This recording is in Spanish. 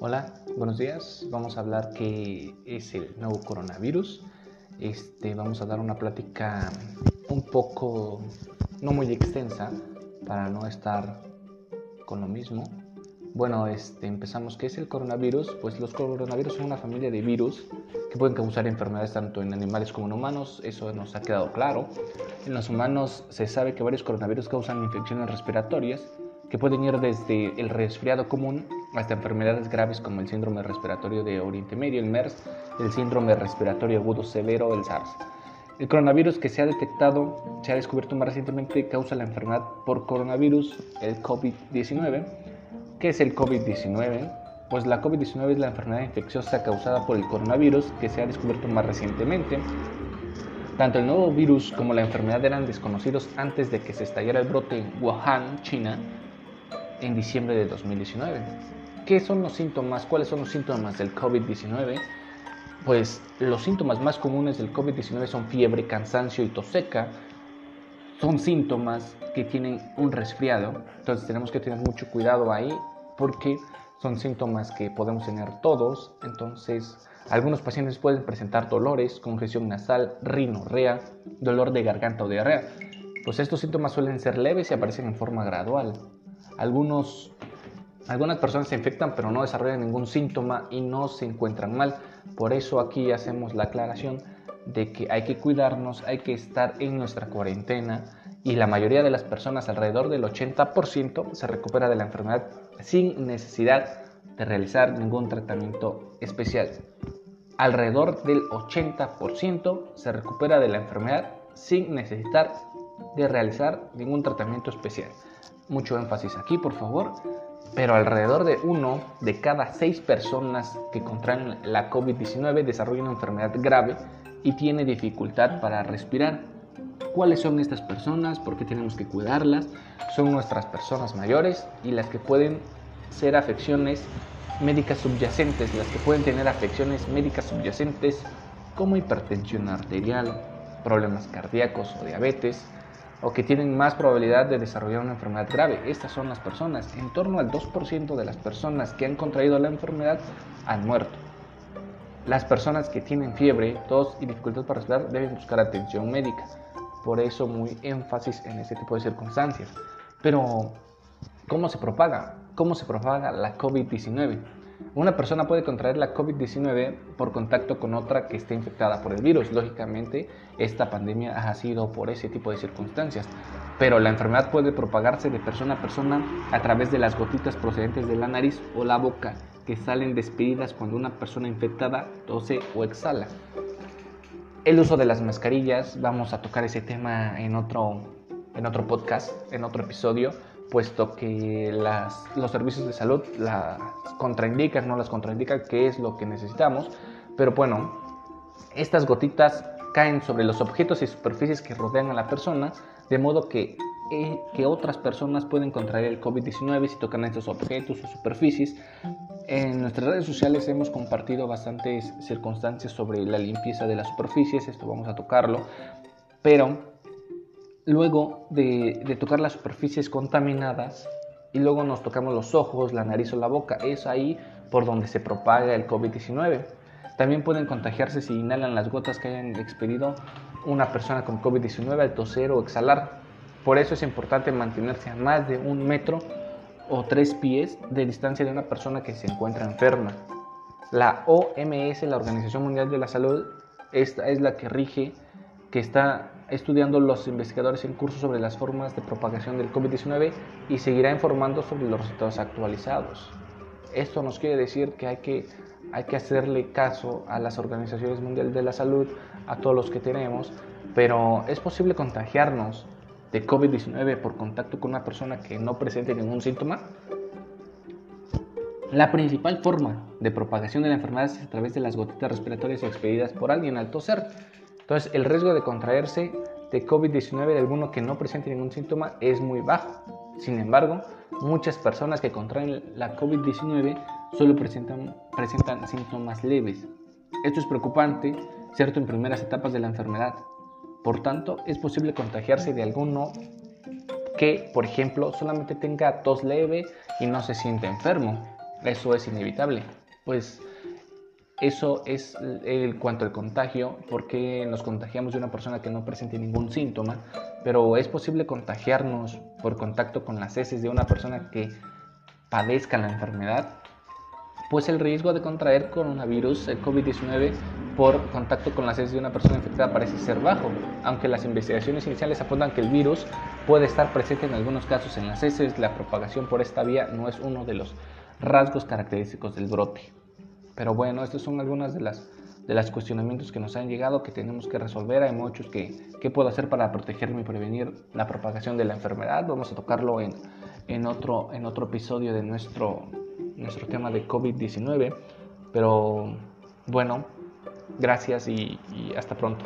Hola, buenos días. Vamos a hablar qué es el nuevo coronavirus. Este, vamos a dar una plática un poco no muy extensa para no estar con lo mismo. Bueno, este, empezamos. ¿Qué es el coronavirus? Pues los coronavirus son una familia de virus que pueden causar enfermedades tanto en animales como en humanos. Eso nos ha quedado claro. En los humanos se sabe que varios coronavirus causan infecciones respiratorias que pueden ir desde el resfriado común hasta enfermedades graves como el síndrome respiratorio de Oriente Medio, el MERS, el síndrome respiratorio agudo severo, el SARS. El coronavirus que se ha detectado, se ha descubierto más recientemente, causa la enfermedad por coronavirus, el COVID-19. ¿Qué es el COVID-19? Pues la COVID-19 es la enfermedad infecciosa causada por el coronavirus que se ha descubierto más recientemente. Tanto el nuevo virus como la enfermedad eran desconocidos antes de que se estallara el brote en Wuhan, China, en diciembre de 2019. ¿Qué son los síntomas? ¿Cuáles son los síntomas del COVID-19? Pues los síntomas más comunes del COVID-19 son fiebre, cansancio y tos seca. Son síntomas que tienen un resfriado. Entonces tenemos que tener mucho cuidado ahí porque son síntomas que podemos tener todos. Entonces algunos pacientes pueden presentar dolores, congestión nasal, rinorrea, dolor de garganta o diarrea. Pues estos síntomas suelen ser leves y aparecen en forma gradual. Algunos, algunas personas se infectan pero no desarrollan ningún síntoma y no se encuentran mal. Por eso aquí hacemos la aclaración de que hay que cuidarnos, hay que estar en nuestra cuarentena y la mayoría de las personas, alrededor del 80%, se recupera de la enfermedad sin necesidad de realizar ningún tratamiento especial. Alrededor del 80% se recupera de la enfermedad sin necesitar de realizar ningún tratamiento especial mucho énfasis aquí, por favor, pero alrededor de uno de cada seis personas que contraen la COVID-19 desarrolla una enfermedad grave y tiene dificultad para respirar. ¿Cuáles son estas personas? ¿Por qué tenemos que cuidarlas? Son nuestras personas mayores y las que pueden ser afecciones médicas subyacentes, las que pueden tener afecciones médicas subyacentes como hipertensión arterial, problemas cardíacos o diabetes, o que tienen más probabilidad de desarrollar una enfermedad grave. Estas son las personas. En torno al 2% de las personas que han contraído la enfermedad han muerto. Las personas que tienen fiebre, tos y dificultad para respirar deben buscar atención médica. Por eso muy énfasis en este tipo de circunstancias. Pero, ¿cómo se propaga? ¿Cómo se propaga la COVID-19? Una persona puede contraer la COVID-19 por contacto con otra que esté infectada por el virus. Lógicamente, esta pandemia ha sido por ese tipo de circunstancias. Pero la enfermedad puede propagarse de persona a persona a través de las gotitas procedentes de la nariz o la boca que salen despedidas cuando una persona infectada tose o exhala. El uso de las mascarillas, vamos a tocar ese tema en otro, en otro podcast, en otro episodio puesto que los servicios de salud las contraindican, no las contraindican, qué es lo que necesitamos. Pero bueno, estas gotitas caen sobre los objetos y superficies que rodean a la persona, de modo que, eh, que otras personas pueden contraer el COVID-19 si tocan estos objetos o superficies. En nuestras redes sociales hemos compartido bastantes circunstancias sobre la limpieza de las superficies, esto vamos a tocarlo, pero luego de, tocar las superficies contaminadas y luego nos tocamos los ojos, la nariz o la boca. Es ahí por donde se propaga el COVID-19. También pueden contagiarse si inhalan las gotas que hayan expedido una persona con COVID-19 al toser o exhalar. Por eso es importante mantenerse a más de un metro o tres pies de distancia de una persona que se encuentra enferma. La OMS, la Organización Mundial de la Salud, esta es la que rige, que está estudiando los investigadores en curso sobre las formas de propagación del COVID-19 y seguirá informando sobre los resultados actualizados. Esto nos quiere decir que hay que, hay que hacerle caso a las organizaciones mundiales de la salud, a todos los que tenemos, pero es posible contagiarnos de COVID-19 por contacto con una persona que no presente ningún síntoma. La principal forma de propagación de la enfermedad es a través de las gotitas respiratorias expedidas por alguien al toser. Entonces, el riesgo de contraerse de COVID-19 de alguno que no presente ningún síntoma es muy bajo. Sin embargo, muchas personas que contraen la COVID-19 solo presentan, presentan síntomas leves. Esto es preocupante, cierto, en primeras etapas de la enfermedad. Por tanto, es posible contagiarse de alguno que, por ejemplo, solamente tenga tos leve y no se siente enfermo. Eso es inevitable. Pues eso es el cuanto al contagio, porque nos contagiamos de una persona que no presente ningún síntoma, pero es posible contagiarnos por contacto con las heces de una persona que padezca la enfermedad, pues el riesgo de contraer coronavirus, el COVID-19, por contacto con las heces de una persona infectada parece ser bajo, aunque las investigaciones iniciales apuntan que el virus puede estar presente en algunos casos en las heces, la propagación por esta vía no es uno de los rasgos característicos del brote. Pero bueno, estos son algunas de las de los cuestionamientos que nos han llegado que tenemos que resolver. Hay muchos que, ¿qué puedo hacer para protegerme y prevenir la propagación de la enfermedad? Vamos a tocarlo en, en, otro, en otro episodio de nuestro, nuestro tema de COVID-19. Pero bueno, gracias y hasta pronto.